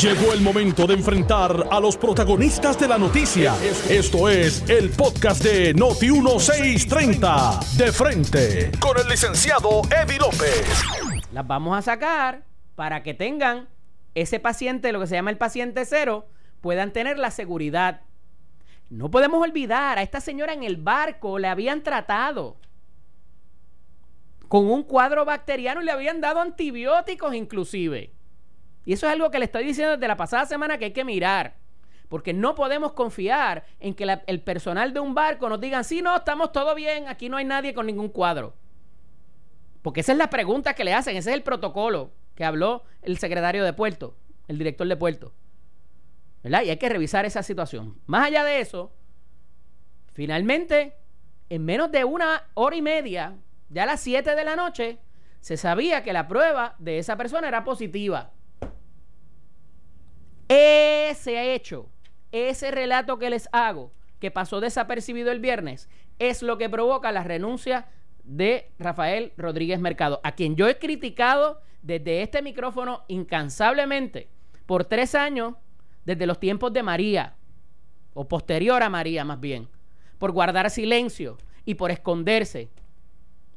Llegó el momento de enfrentar a los protagonistas de la noticia. Esto es el podcast de Noti1630. De frente, con el licenciado Eddie López. Las vamos a sacar para que tengan ese paciente, lo que se llama el paciente cero, puedan tener la seguridad. No podemos olvidar, a esta señora en el barco le habían tratado con un cuadro bacteriano y le habían dado antibióticos inclusive. Y eso es algo que le estoy diciendo desde la pasada semana que hay que mirar. Porque no podemos confiar en que el personal de un barco nos digan, sí, no, estamos todo bien, aquí no hay nadie con ningún cuadro. Porque esa es la pregunta que le hacen, ese es el protocolo que habló el secretario de puerto, el director de puerto. Y hay que revisar esa situación. Más allá de eso, finalmente, en menos de una hora y media, ya a las 7 de la noche, se sabía que la prueba de esa persona era positiva. Ese hecho, ese relato que les hago, que pasó desapercibido el viernes, es lo que provoca la renuncia de Rafael Rodríguez Mercado, a quien yo he criticado desde este micrófono incansablemente por tres años, desde los tiempos de María, o posterior a María más bien, por guardar silencio y por esconderse.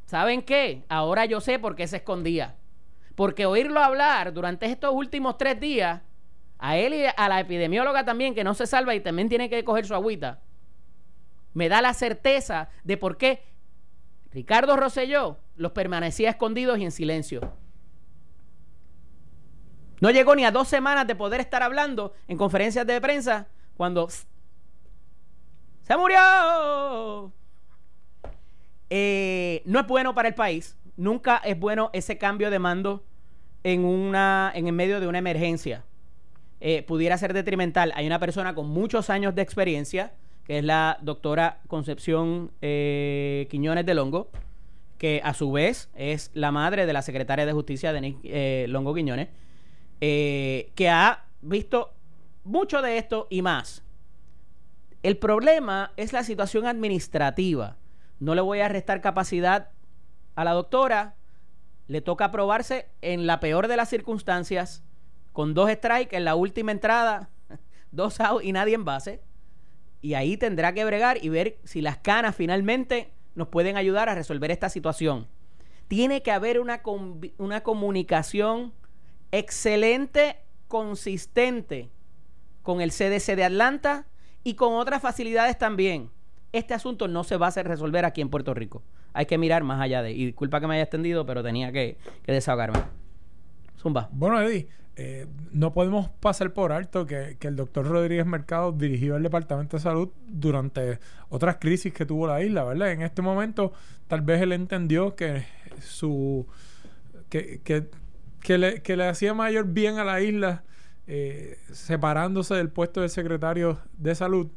¿Saben qué? Ahora yo sé por qué se escondía. Porque oírlo hablar durante estos últimos tres días a él y a la epidemióloga también, que no se salva y también tiene que coger su agüita, me da la certeza de por qué Ricardo Rosselló los permanecía escondidos y en silencio. No llegó ni a dos semanas de poder estar hablando en conferencias de prensa cuando se murió. Eh, no es bueno para el país. Nunca es bueno ese cambio de mando en, una, en medio de una emergencia. Eh, pudiera ser detrimental. Hay una persona con muchos años de experiencia, que es la doctora Concepción eh, Quiñones de Longo, que a su vez es la madre de la secretaria de Justicia, Denis eh, Longo Quiñones, que ha visto mucho de esto y más. El problema es la situación administrativa. No le voy a restar capacidad a la doctora. Le toca aprobarse en la peor de las circunstancias con dos strikes en la última entrada, dos outs y nadie en base. Y ahí tendrá que bregar y ver si las canas finalmente nos pueden ayudar a resolver esta situación. Tiene que haber una, una comunicación excelente, consistente con el CDC de Atlanta y con otras facilidades también. Este asunto no se va a resolver aquí en Puerto Rico. Hay que mirar más allá de. Y disculpa que me haya extendido, pero tenía que, que desahogarme. Zumba. Bueno, Eddie, eh, no podemos pasar por alto que, el doctor Rodríguez Mercado dirigió el Departamento de Salud durante otras crisis que tuvo la isla, ¿verdad? En este momento, tal vez él entendió que su. que, que, le, que le, hacía mayor bien a la isla eh, separándose del puesto de secretario de salud.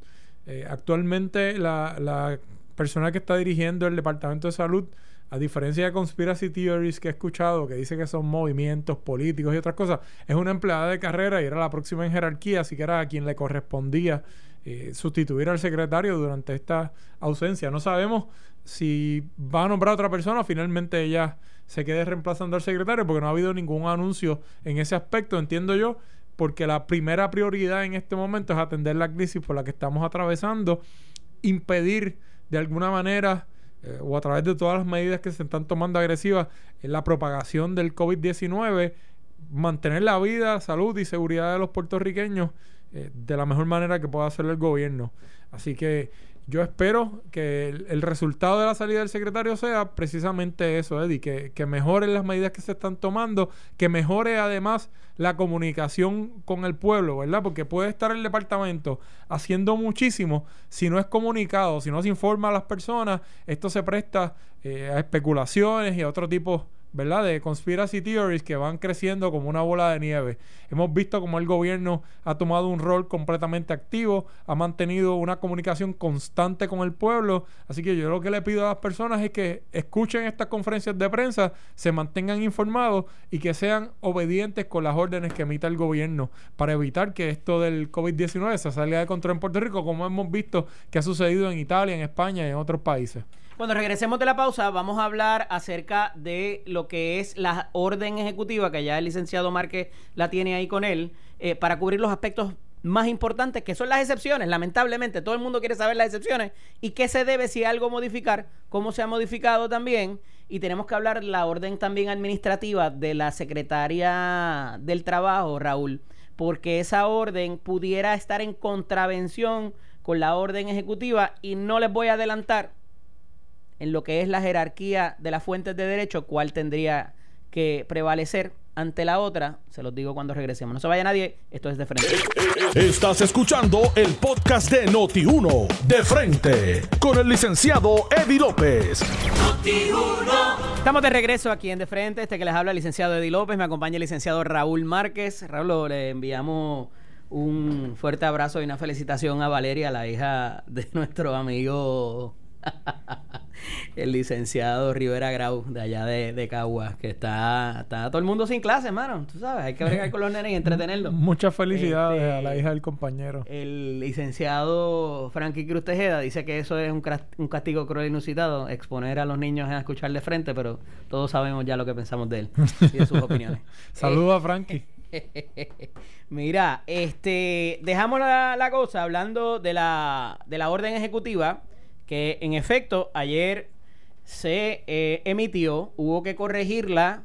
Eh, actualmente, la, la persona que está dirigiendo el Departamento de Salud a diferencia de conspiracy theories que he escuchado, que dice que son movimientos políticos y otras cosas, es una empleada de carrera y era la próxima en jerarquía, así que era a quien le correspondía eh, sustituir al secretario durante esta ausencia. No sabemos si va a nombrar a otra persona finalmente ella se quede reemplazando al secretario, porque no ha habido ningún anuncio en ese aspecto, entiendo yo, porque la primera prioridad en este momento es atender la crisis por la que estamos atravesando, impedir de alguna manera eh, o a través de todas las medidas que se están tomando agresivas en la propagación del COVID-19, mantener la vida, salud y seguridad de los puertorriqueños eh, de la mejor manera que pueda hacer el gobierno. Así que yo espero que el, resultado de la salida del secretario sea precisamente eso, Eddie, que, que mejoren las medidas que se están tomando, que mejore además la comunicación con el pueblo, ¿verdad? Porque puede estar el departamento haciendo muchísimo si no es comunicado, si no se informa a las personas, esto se presta eh, a especulaciones y a otro tipo ¿verdad? De conspiracy theories que van creciendo como una bola de nieve. Hemos visto como el gobierno ha tomado un rol completamente activo, ha mantenido una comunicación constante con el pueblo. Así que yo lo que le pido a las personas es que escuchen estas conferencias de prensa, se mantengan informados y que sean obedientes con las órdenes que emita el gobierno para evitar que esto del COVID-19 se salga de control en Puerto Rico, como hemos visto que ha sucedido en Italia, en España y en otros países. Cuando regresemos de la pausa, vamos a hablar acerca de lo que es la orden ejecutiva, que ya el licenciado Márquez la tiene ahí con él, eh, para cubrir los aspectos más importantes, que son las excepciones. Lamentablemente, todo el mundo quiere saber las excepciones y qué se debe si algo modificar, cómo se ha modificado también. Y tenemos que hablar la orden también administrativa de la secretaria del Trabajo, Raúl, porque esa orden pudiera estar en contravención con la orden ejecutiva y no les voy a adelantar en lo que es la jerarquía de las fuentes de derecho, cuál tendría que prevalecer ante la otra. Se los digo cuando regresemos. No se vaya nadie, esto es de frente. Estás escuchando el podcast de Noti1, de frente, con el licenciado Eddie López. Estamos de regreso aquí en De Frente. Este que les habla el licenciado Eddie López. Me acompaña el licenciado Raúl Márquez. Raúl, le enviamos un fuerte abrazo y una felicitación a Valeria, la hija de nuestro amigo el licenciado Rivera Grau, de allá de, de Caguas, que está, está todo el mundo sin clase, hermano. Tú sabes, hay que bregar con los nenes y entretenerlos. Muchas felicidades a la Este, hija del compañero. El licenciado Frankie Cruz Tejeda dice que eso es un, un castigo cruel e inusitado, exponer a los niños a escuchar de frente, pero todos sabemos ya lo que pensamos de él y de sus opiniones. Saludos a Frankie. Mira, este, dejamos la, la cosa hablando de la, de la orden ejecutiva, que en efecto ayer se eh, emitió, hubo que corregirla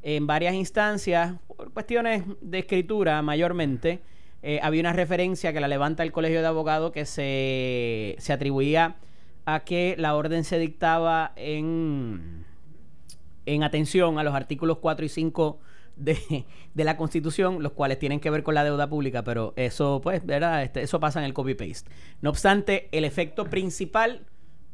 en varias instancias por cuestiones de escritura mayormente. Eh, había una referencia que la levanta el Colegio de Abogados que se, se atribuía a que la orden se dictaba en en atención a los artículos 4 y 5 de, de la Constitución, los cuales tienen que ver con la deuda pública, pero eso, pues, ¿verdad? Este, eso pasa en el copy-paste. No obstante, el efecto principal,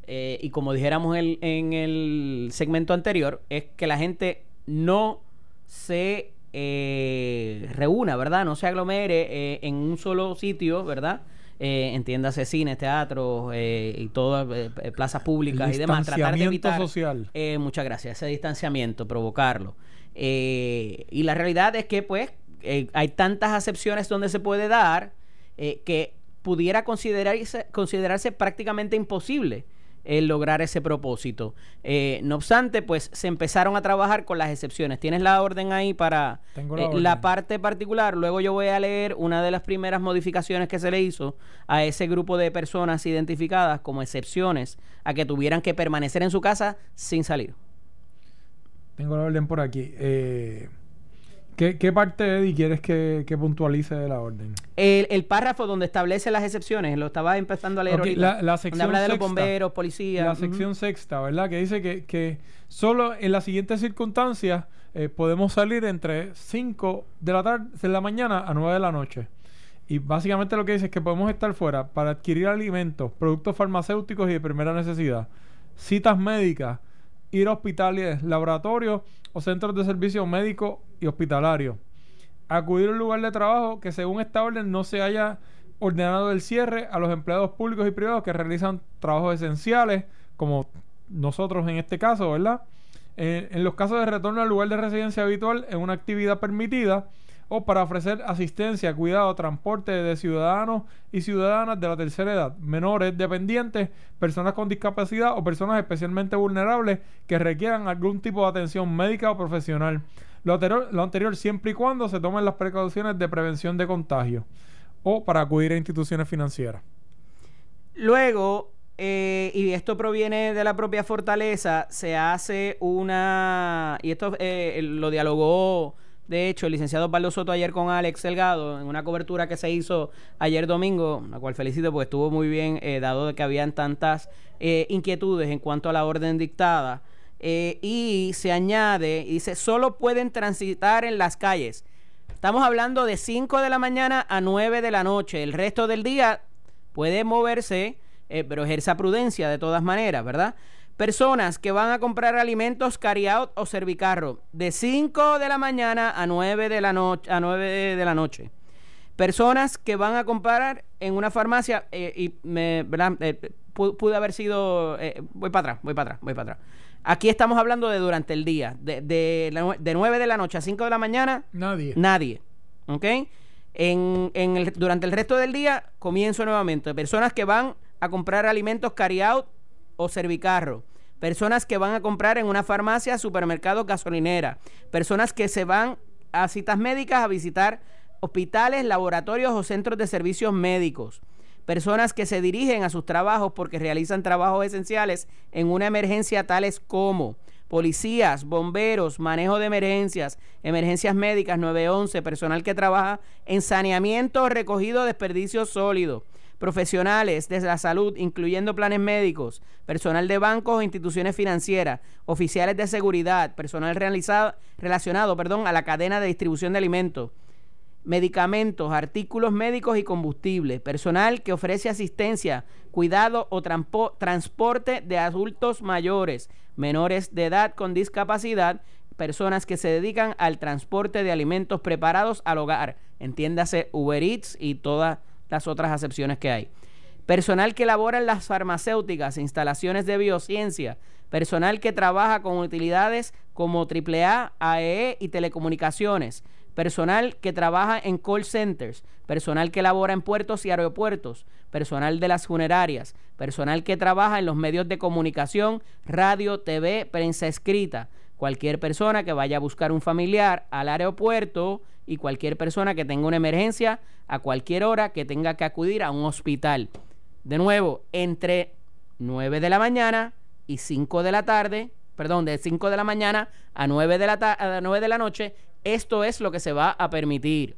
eh, y como dijéramos el- en el segmento anterior, es que la gente no se eh, reúna, ¿verdad? No se aglomere eh, en un solo sitio, ¿verdad? Eh, entiéndase cines, teatros eh, y todas eh, plazas públicas y demás. Tratar de evitar social. eh, muchas gracias. Ese distanciamiento, provocarlo. Eh, y la realidad es que, pues, eh, hay tantas acepciones donde se puede dar eh, que pudiera considerarse, considerarse prácticamente imposible el lograr ese propósito. Eh, no obstante, pues se empezaron a trabajar con las excepciones. Tienes la orden ahí para Tengo la eh, la parte particular. Luego yo voy a leer una de las primeras modificaciones que se le hizo a ese grupo de personas identificadas como excepciones a que tuvieran que permanecer en su casa sin salir. Tengo la orden por aquí. Eh, ¿qué, qué parte, Eddie, quieres que, que puntualice de la orden? El, el párrafo donde establece las excepciones, lo estaba empezando a leer ahorita. la- la donde sección habla de los bomberos, policías. La sección sexta, ¿verdad? Que dice que, que solo en las siguientes circunstancias eh, podemos salir entre 5 de la tarde, de la mañana a 9 de la noche. Y básicamente lo que dice es que podemos estar fuera para adquirir alimentos, productos farmacéuticos y de primera necesidad, citas médicas, ir a hospitales, laboratorios o centros de servicio médico y hospitalario. Acudir a un lugar de trabajo que según esta orden no se haya ordenado el cierre a los empleados públicos y privados que realizan trabajos esenciales, como nosotros en este caso, ¿verdad? Eh, en los casos de retorno al lugar de residencia habitual en una actividad permitida o para ofrecer asistencia, cuidado, transporte de ciudadanos y ciudadanas de la tercera edad, menores, dependientes, personas con discapacidad o personas especialmente vulnerables que requieran algún tipo de atención médica o profesional. Lo anterior, lo anterior siempre y cuando se tomen las precauciones de prevención de contagio o para acudir a instituciones financieras. Luego, eh, y esto proviene de la propia fortaleza, se hace una. Y esto eh, lo dialogó, de hecho, el licenciado Osvaldo Soto ayer con Alex Delgado en una cobertura que se hizo ayer domingo, la cual felicito porque estuvo muy bien, eh, dado que habían tantas eh, inquietudes en cuanto a la orden dictada. Eh, y se añade, dice, solo pueden transitar en las calles. Estamos hablando de 5 de la mañana a 9 de la noche. El resto del día puede moverse, eh, pero ejerza prudencia de todas maneras, ¿verdad? Personas que van a comprar alimentos carry out o servicarro de 5 de la mañana a 9 de la noche a 9 de la noche. Personas que van a comprar en una farmacia eh, y me. Eh, pu- pude haber sido eh, voy para atrás, voy para atrás, voy para atrás. Aquí estamos hablando de durante el día, de, de, de 9 de la noche a 5 de la mañana, Nadie. Nadie. ¿Ok? En, en el- durante el resto del día, comienzo nuevamente. Personas que van a comprar alimentos carry out o servicarro. Personas que van a comprar en una farmacia, supermercado, gasolinera. Personas que se van a citas médicas a visitar hospitales, laboratorios o centros de servicios médicos. Personas que se dirigen a sus trabajos porque realizan trabajos esenciales en una emergencia tales como policías, bomberos, manejo de emergencias, emergencias médicas 911, personal que trabaja en saneamiento, recogido de desperdicios sólidos, profesionales de la salud, incluyendo planes médicos, personal de bancos o instituciones financieras, oficiales de seguridad, personal realizado, relacionado perdón, a la cadena de distribución de alimentos, medicamentos, artículos médicos y combustible, personal que ofrece asistencia, cuidado o transporte de adultos mayores, menores de edad con discapacidad, personas que se dedican al transporte de alimentos preparados al hogar, entiéndase Uber Eats y todas las otras acepciones que hay. Personal que elabora en las farmacéuticas, instalaciones de biociencia, personal que trabaja con utilidades como AAA, AEE e y telecomunicaciones, personal que trabaja en call centers, personal que labora en puertos y aeropuertos, personal de las funerarias, personal que trabaja en los medios de comunicación, radio, TV, prensa escrita, cualquier persona que vaya a buscar un familiar al aeropuerto y cualquier persona que tenga una emergencia a cualquier hora que tenga que acudir a un hospital. De nuevo, entre 9 de la mañana y 5 de la tarde, perdón, de 5 de la mañana a 9 de la, a 9 de la noche esto es lo que se va a permitir.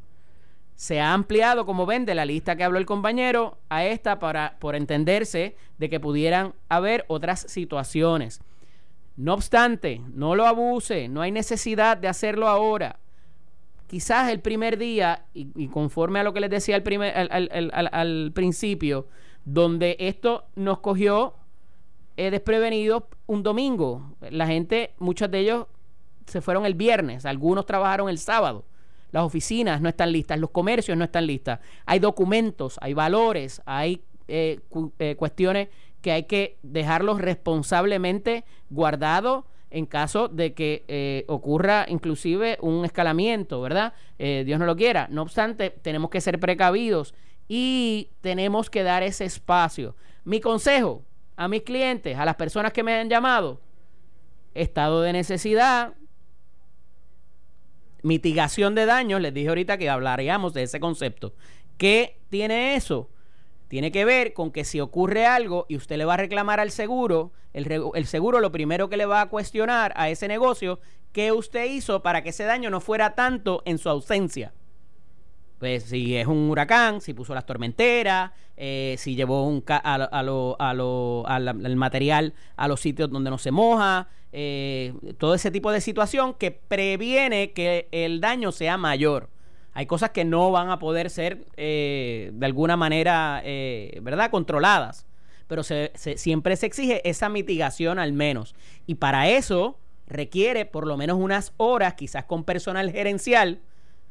Se ha ampliado, como ven, de la lista que habló el compañero a esta para por entenderse de que pudieran haber otras situaciones. No obstante, no lo abuse, no hay necesidad de hacerlo ahora. Quizás el primer día, y, conforme a lo que les decía al, primer, al, principio, donde esto nos cogió eh, desprevenido un domingo. La gente, muchos de ellos se fueron el viernes, algunos trabajaron el sábado. Las oficinas no están listas, los comercios no están listas. Hay documentos, hay valores, hay eh, eh, cuestiones que hay que dejarlos responsablemente guardados en caso de que eh, ocurra inclusive un escalamiento, ¿verdad? Dios no lo quiera. No obstante, tenemos que ser precavidos y tenemos que dar ese espacio. Mi consejo a mis clientes, a las personas que me han llamado, estado de necesidad, Mitigación de daños, les dije ahorita que hablaríamos de ese concepto. ¿Qué tiene eso? Tiene que ver con que si ocurre algo y usted le va a reclamar al seguro, el, seguro lo primero que le va a cuestionar a ese negocio, ¿qué usted hizo para que ese daño no fuera tanto en su ausencia? Pues si es un huracán, si puso las tormenteras, eh, si llevó un a, lo, a, lo, al material a los sitios donde no se moja, eh, todo ese tipo de situación que previene que el daño sea mayor. Hay cosas que no van a poder ser eh, de alguna manera, eh, ¿verdad?, controladas. Pero siempre se exige esa mitigación al menos. Y para eso requiere por lo menos unas horas, quizás con personal gerencial,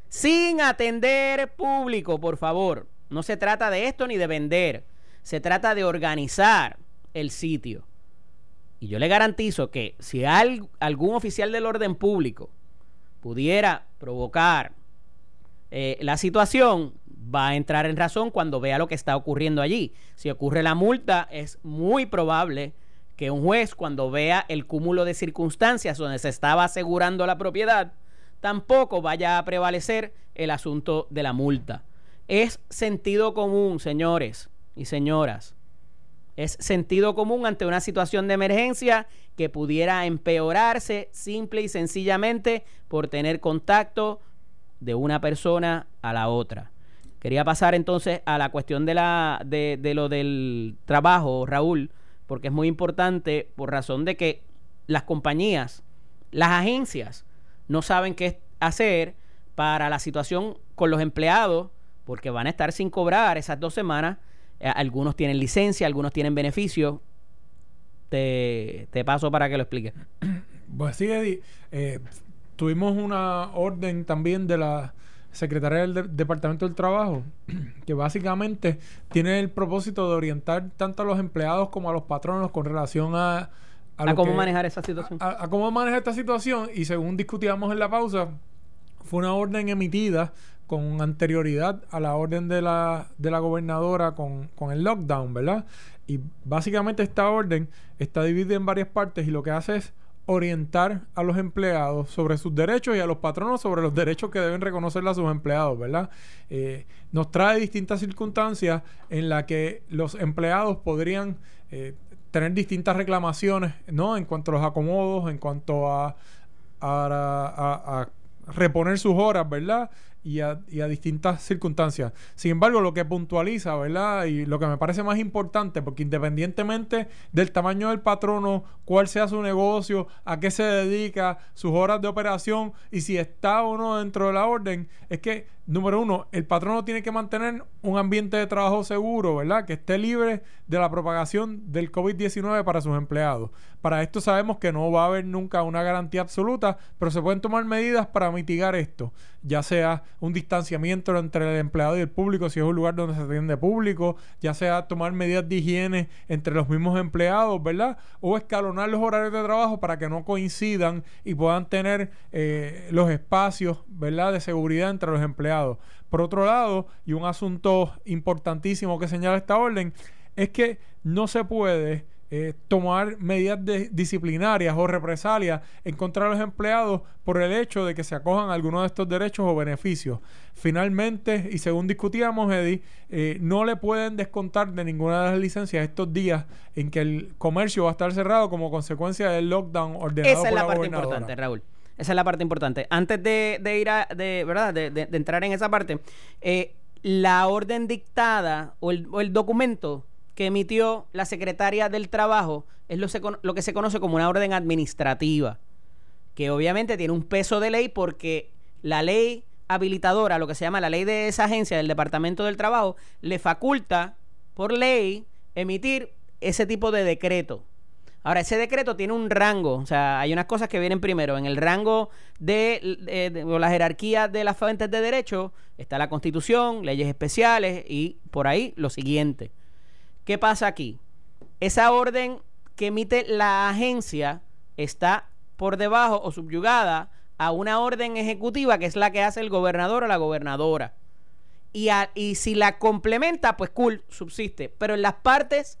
sin atender público, por favor. No se trata de esto ni de vender. Se trata de organizar el sitio. Y yo le garantizo que si algún oficial del orden público pudiera provocar eh, la situación, va a entrar en razón cuando vea lo que está ocurriendo allí. Si ocurre la multa, es muy probable que un juez, cuando vea el cúmulo de circunstancias donde se estaba asegurando la propiedad, tampoco vaya a prevalecer el asunto de la multa. Es sentido común, señores y señoras. Es sentido común ante una situación de emergencia que pudiera empeorarse simple y sencillamente por tener contacto de una persona a la otra. Quería pasar entonces a la cuestión de, la, de, de lo del trabajo, Raúl, porque es muy importante por razón de que las compañías, las agencias, no saben qué hacer para la situación con los empleados, porque van a estar sin cobrar esas dos semanas eh, algunos tienen licencia, algunos tienen beneficio. Te, paso para que lo expliques. Pues sí, Eddie. Eh, tuvimos una orden también de la Secretaría del Departamento del Trabajo, que básicamente tiene el propósito de orientar tanto a los empleados como a los patronos con relación a... A, cómo manejar esa situación. a, cómo manejar esta situación y según discutíamos en la pausa, fue una orden emitida con anterioridad a la orden de la, de la gobernadora con, con el lockdown, ¿verdad? Y básicamente esta orden está dividida en varias partes y lo que hace es orientar a los empleados sobre sus derechos y a los patronos sobre los derechos que deben reconocerle a sus empleados, ¿verdad? Eh, nos trae distintas circunstancias en las que los empleados podrían eh, tener distintas reclamaciones, ¿no? En cuanto a los acomodos, en cuanto a, a reponer sus horas, ¿verdad? Y a, distintas circunstancias. Sin embargo, lo que puntualiza, ¿verdad? Y lo que me parece más importante, porque independientemente del tamaño del patrono, cuál sea su negocio, a qué se dedica, sus horas de operación y si está o no dentro de la orden, es que número uno, el patrono tiene que mantener un ambiente de trabajo seguro, ¿verdad? Que esté libre de la propagación del COVID-19 para sus empleados. Para esto sabemos que no va a haber nunca una garantía absoluta, pero se pueden tomar medidas para mitigar esto, ya sea un distanciamiento entre el empleado y el público, si es un lugar donde se atiende público, ya sea tomar medidas de higiene entre los mismos empleados, ¿verdad? O escalonar los horarios de trabajo para que no coincidan y puedan tener eh, los espacios, ¿verdad? De seguridad entre los empleados. Por otro lado, y un asunto importantísimo que señala esta orden, es que no se puede eh, tomar medidas disciplinarias o represalias en contra de los empleados por el hecho de que se acojan a alguno de estos derechos o beneficios. Finalmente, y según discutíamos, Eddie, eh, no le pueden descontar de ninguna de las licencias estos días en que el comercio va a estar cerrado como consecuencia del lockdown ordenado Esa es la, parte importante, Raúl. Esa es la parte importante. Antes de, ir a, de, ¿verdad? De, entrar en esa parte, eh, la orden dictada o el, documento que emitió la secretaria del Trabajo es lo, que se conoce como una orden administrativa, que obviamente tiene un peso de ley porque la ley habilitadora, lo que se llama la ley de esa agencia del Departamento del Trabajo, le faculta por ley emitir ese tipo de decreto. Ahora, ese decreto tiene un rango, o sea, hay unas cosas que vienen primero. En el rango de, la jerarquía de las fuentes de derecho está la Constitución, leyes especiales y por ahí lo siguiente. ¿Qué pasa aquí? Esa orden que emite la agencia está por debajo o subyugada a una orden ejecutiva que es la que hace el gobernador o la gobernadora. Y, si la complementa, pues cool, subsiste. Pero en las partes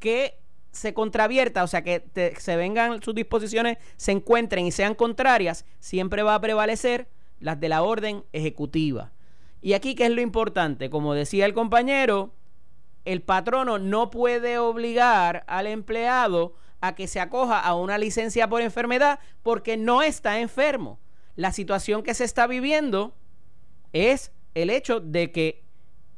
que se contravierta, o sea, que se vengan sus disposiciones, se encuentren y sean contrarias, siempre va a prevalecer las de la orden ejecutiva. Y aquí, ¿qué es lo importante? Como decía el compañero, el patrono no puede obligar al empleado a que se acoja a una licencia por enfermedad porque no está enfermo. La situación que se está viviendo es el hecho de que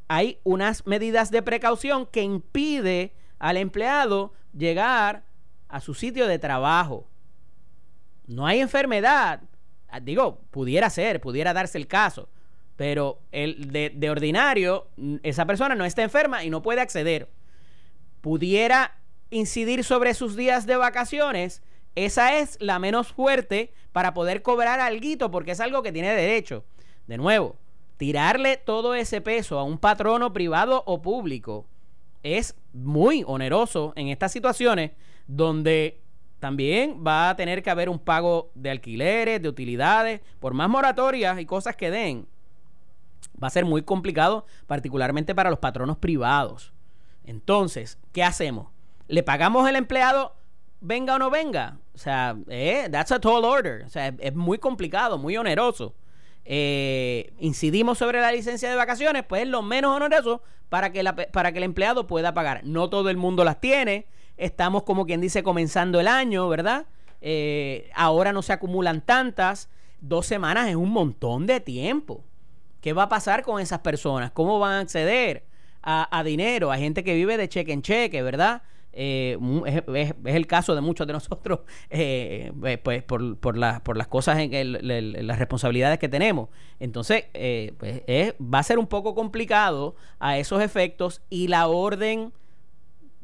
hay unas medidas de precaución que impide al empleado llegar a su sitio de trabajo. No hay enfermedad. Ah, digo, pudiera ser, pudiera darse el caso. Pero el de, de ordinario, esa persona no está enferma y no puede acceder. Pudiera incidir sobre sus días de vacaciones. Esa es la menos fuerte para poder cobrar algo porque es algo que tiene derecho. De nuevo, tirarle todo ese peso a un patrono privado o público es muy oneroso en estas situaciones donde también va a tener que haber un pago de alquileres, de utilidades, por más moratorias y cosas que den. Va a ser muy complicado, particularmente para los patronos privados. Entonces, ¿qué hacemos? ¿Le pagamos al empleado venga o no venga? O sea, eh, that's a tall order. O sea, es muy complicado, muy oneroso. Eh, incidimos sobre la licencia de vacaciones, pues es lo menos oneroso para que, para que el empleado pueda pagar. No todo el mundo las tiene. Estamos, como quien dice, comenzando el año, ¿verdad? Eh, ahora no se acumulan tantas. Dos semanas es un montón de tiempo. ¿Qué va a pasar con esas personas? ¿Cómo van a acceder a, a dinero? Hay gente que vive de cheque en cheque, ¿verdad? Eh, es, el caso de muchos de nosotros, eh, eh, pues por, por, por las cosas, en las responsabilidades que tenemos. Entonces, pues va a ser un poco complicado a esos efectos y la orden,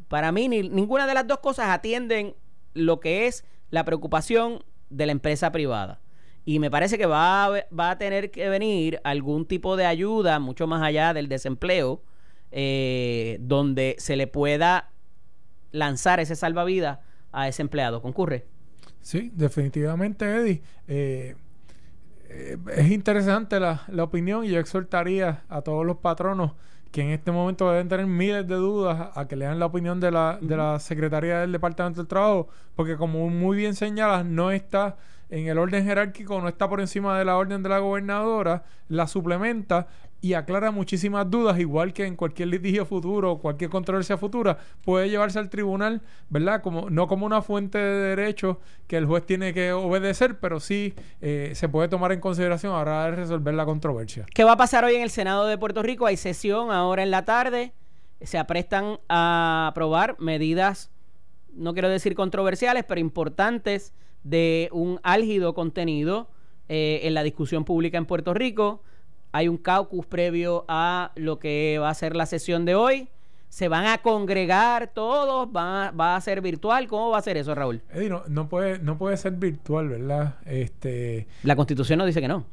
para mí, ninguna de las dos cosas atienden lo que es la preocupación de la empresa privada. Y me parece que va a, va a tener que venir algún tipo de ayuda, mucho más allá del desempleo, donde se le pueda lanzar ese salvavidas a ese empleado. ¿Concurre? Sí, definitivamente, Eddie. Eh, eh, es interesante la, la opinión y yo exhortaría a todos los patronos que en este momento deben tener miles de dudas a que lean la opinión de la, de la Secretaría del Departamento del Trabajo, porque como muy bien señalas, no está en el orden jerárquico, no está por encima de la orden de la gobernadora, la suplementa y aclara muchísimas dudas, igual que en cualquier litigio futuro cualquier controversia futura, puede llevarse al tribunal, ¿verdad? Como, no como una fuente de derecho que el juez tiene que obedecer, pero sí eh, se puede tomar en consideración a la hora de resolver la controversia. ¿Qué va a pasar hoy en el Senado de Puerto Rico? Hay sesión ahora en la tarde. Se aprestan a aprobar medidas, no quiero decir controversiales, pero importantes de un álgido contenido eh, en la discusión pública en Puerto Rico hay un caucus previo a lo que va a ser la sesión de hoy. Se van a congregar todos, va a ser virtual. ¿Cómo va a ser eso, Raúl? Eddie, no, no, puede, no puede ser virtual, ¿verdad? Este... La constitución nos dice que no.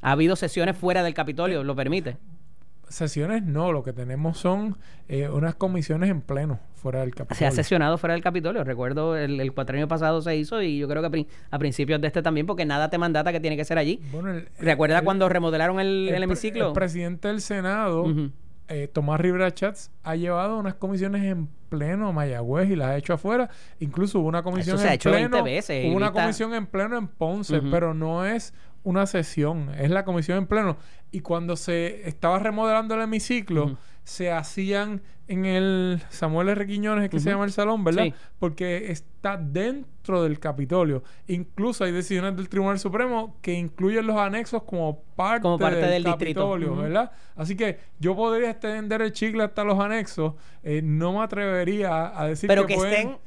Ha habido sesiones fuera del Capitolio, lo permite sesiones no, lo que tenemos son eh, unas comisiones en pleno fuera del Capitolio. Se ha sesionado fuera del Capitolio. Recuerdo el, el cuatrienio pasado se hizo y yo creo que a, principios de este también, porque nada te mandata que tiene que ser allí. Bueno, ¿Recuerda cuando remodelaron el, hemiciclo? El presidente del Senado, eh, Tomás Rivera Chats, ha llevado unas comisiones en pleno a Mayagüez y las ha hecho afuera. Incluso hubo una comisión en pleno. Hubo una comisión en pleno en Ponce, pero no es una sesión, es la comisión en pleno. Y cuando se estaba remodelando el hemiciclo, se hacían en el Samuel R. Quiñones, que se llama el salón, ¿verdad? Porque está dentro del Capitolio. Incluso hay decisiones del Tribunal Supremo que incluyen los anexos como parte, como parte del, Capitolio, ¿verdad? Así que yo podría extender el chicle hasta los anexos. Eh, no me atrevería a decir Pero que, estén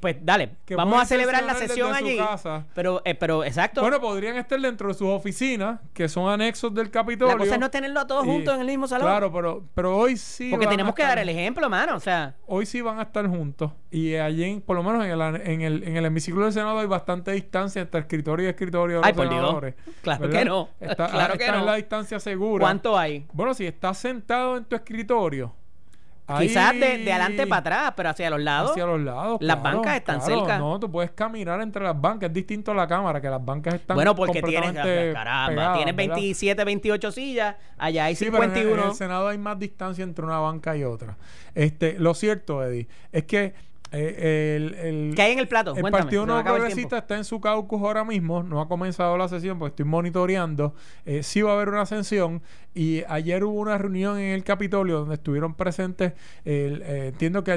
pues dale, vamos a celebrar la sesión allí. Pero, eh, pero exacto. Bueno, podrían estar dentro de sus oficinas, que son anexos del Capitolio. La cosa es no tenerlo todos juntos en el mismo salón. Claro, pero, pero hoy sí. Porque tenemos que dar el ejemplo, mano. O sea. Hoy sí van a estar juntos. Y allí, por lo menos en el, en el, en el hemiciclo del Senado, hay bastante distancia entre escritorio y escritorio de los senadores. Claro que no. Está, claro que no. en la distancia segura. ¿Cuánto hay? Bueno, si estás sentado en tu escritorio Quizás de, de, adelante para atrás, pero hacia los lados. Hacia los lados. Las bancas están cerca. No, tú puedes caminar entre las bancas. Es distinto a la cámara, que las bancas están. Bueno, porque tienes. Caramba, tienes 27, 28 sillas. Allá hay sí, 51. en, el Senado hay más distancia entre una banca y otra. Este, lo cierto, Eddie, es que eh, el, el, ¿Qué hay en el plato? El Partido No Progresista está en su caucus ahora mismo. No ha comenzado la sesión porque estoy monitoreando. Eh, sí va a haber una ascensión. Y ayer hubo una reunión en el Capitolio donde estuvieron presentes. Eh, entiendo que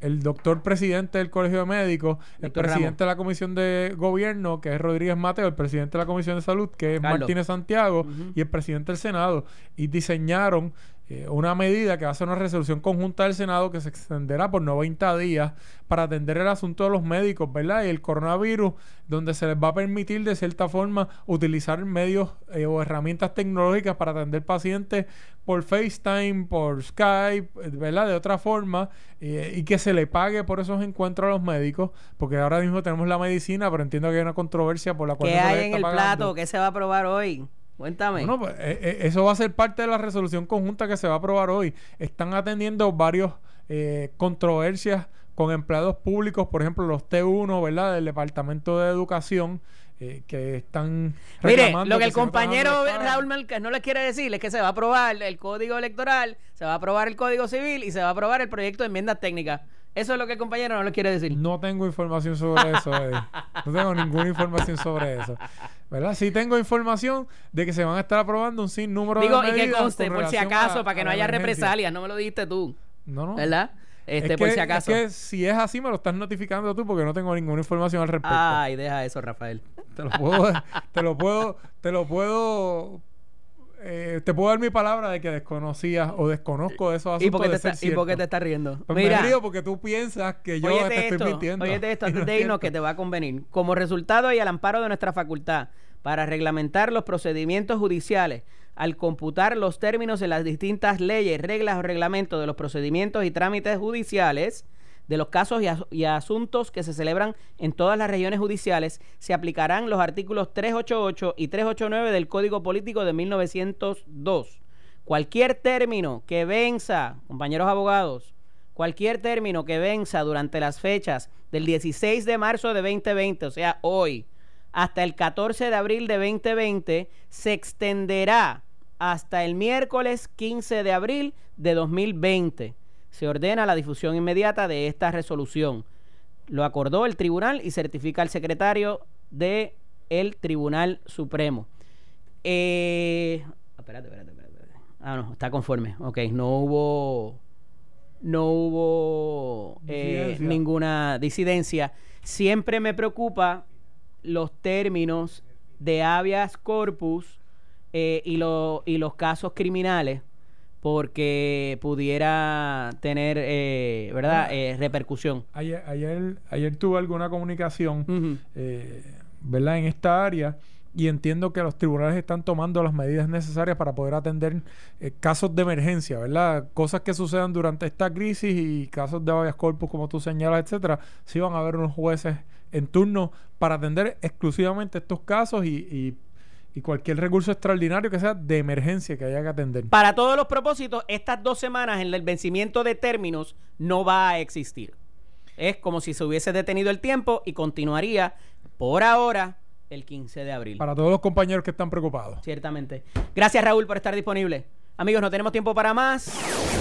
el, doctor presidente del Colegio de Médicos, el presidente de la Comisión de Gobierno, que es Rodríguez Mateo, el presidente de la Comisión de Salud, que es Martínez Santiago, y el presidente del Senado. Y diseñaron eh, una medida que va a ser una resolución conjunta del Senado que se extenderá por 90 días para atender el asunto de los médicos, ¿verdad? Y el coronavirus, donde se les va a permitir de cierta forma utilizar medios eh, o herramientas tecnológicas para atender pacientes por FaceTime, por Skype, ¿verdad? De otra forma, eh, y que se le pague por esos encuentros a los médicos, porque ahora mismo tenemos la medicina, pero entiendo que hay una controversia por la cual... ¿Qué hay en el plato? ¿Qué se va a aprobar hoy? Cuéntame. Bueno, pues eh, eh, eso va a ser parte de la resolución conjunta que se va a aprobar hoy. Están atendiendo varios eh, controversias con empleados públicos, por ejemplo, los T1, ¿verdad? Del Departamento de Educación, que están Mire, lo que el compañero Raúl Melca no le quiere decir es que se va a aprobar el código electoral, se va a aprobar el código civil y se va a aprobar el proyecto de enmiendas técnicas. Eso es lo que el compañero no le quiere decir. No tengo información sobre eso, Eddie. No tengo ninguna información sobre eso. ¿Verdad? Sí tengo información de que se van a estar aprobando un sinnúmero Digo, de medidas. Digo, y que conste, por si acaso, para que no haya represalias. No me lo dijiste tú. No, no. ¿Verdad? Este, es por si acaso. Es que si es así, me lo estás notificando tú porque no tengo ninguna información al respecto. Ay, deja eso, Rafael. Te lo puedo, te lo puedo, te lo puedo eh, te puedo dar mi palabra de que desconocías o desconozco esos asuntos. ¿Y por qué, te, ¿y por qué te estás riendo? Pues Mira, me río porque tú piensas que yo te estoy mintiendo. Oye, esto antes de irnos que te va a convenir. Como resultado y al amparo de nuestra facultad para reglamentar los procedimientos judiciales, al computar los términos en las distintas leyes, reglas o reglamentos de los procedimientos y trámites judiciales, de los casos y, asuntos que se celebran en todas las regiones judiciales, se aplicarán los artículos 388 y 389 del Código Político de 1902. Cualquier término que venza, compañeros abogados, cualquier término que venza durante las fechas del 16 de marzo de 2020, o sea, hoy, hasta el 14 de abril de 2020 se extenderá hasta el miércoles 15 de abril de 2020. Se ordena la difusión inmediata de esta resolución. Lo acordó el tribunal y certifica el secretario de el Tribunal Supremo. Eh, espérate, espérate, espérate. Ah, no, está conforme. Ok, no hubo no hubo eh, Disidencia. ninguna disidencia. Siempre me preocupa los términos de habeas corpus eh, y, lo- y los casos criminales porque pudiera tener, eh, ¿verdad?, Eh, repercusión. Ayer, ayer, ayer tuve alguna comunicación, eh, ¿verdad? En esta área y entiendo que los tribunales están tomando las medidas necesarias para poder atender eh, casos de emergencia, ¿verdad? Cosas que sucedan durante esta crisis y casos de habeas corpus, como tú señalas, etcétera. Sí van a haber unos jueces en turno para atender exclusivamente estos casos y, y- y cualquier recurso extraordinario que sea de emergencia que haya que atender. Para todos los propósitos, estas dos semanas en el vencimiento de términos no va a existir. Es como si se hubiese detenido el tiempo y continuaría por ahora el 15 de abril. Para todos los compañeros que están preocupados. Ciertamente. Gracias Raúl por estar disponible. Amigos, no tenemos tiempo para más.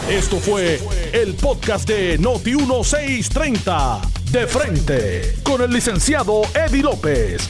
Esto fue el podcast de Noti 1630. De frente con el licenciado Eddie López.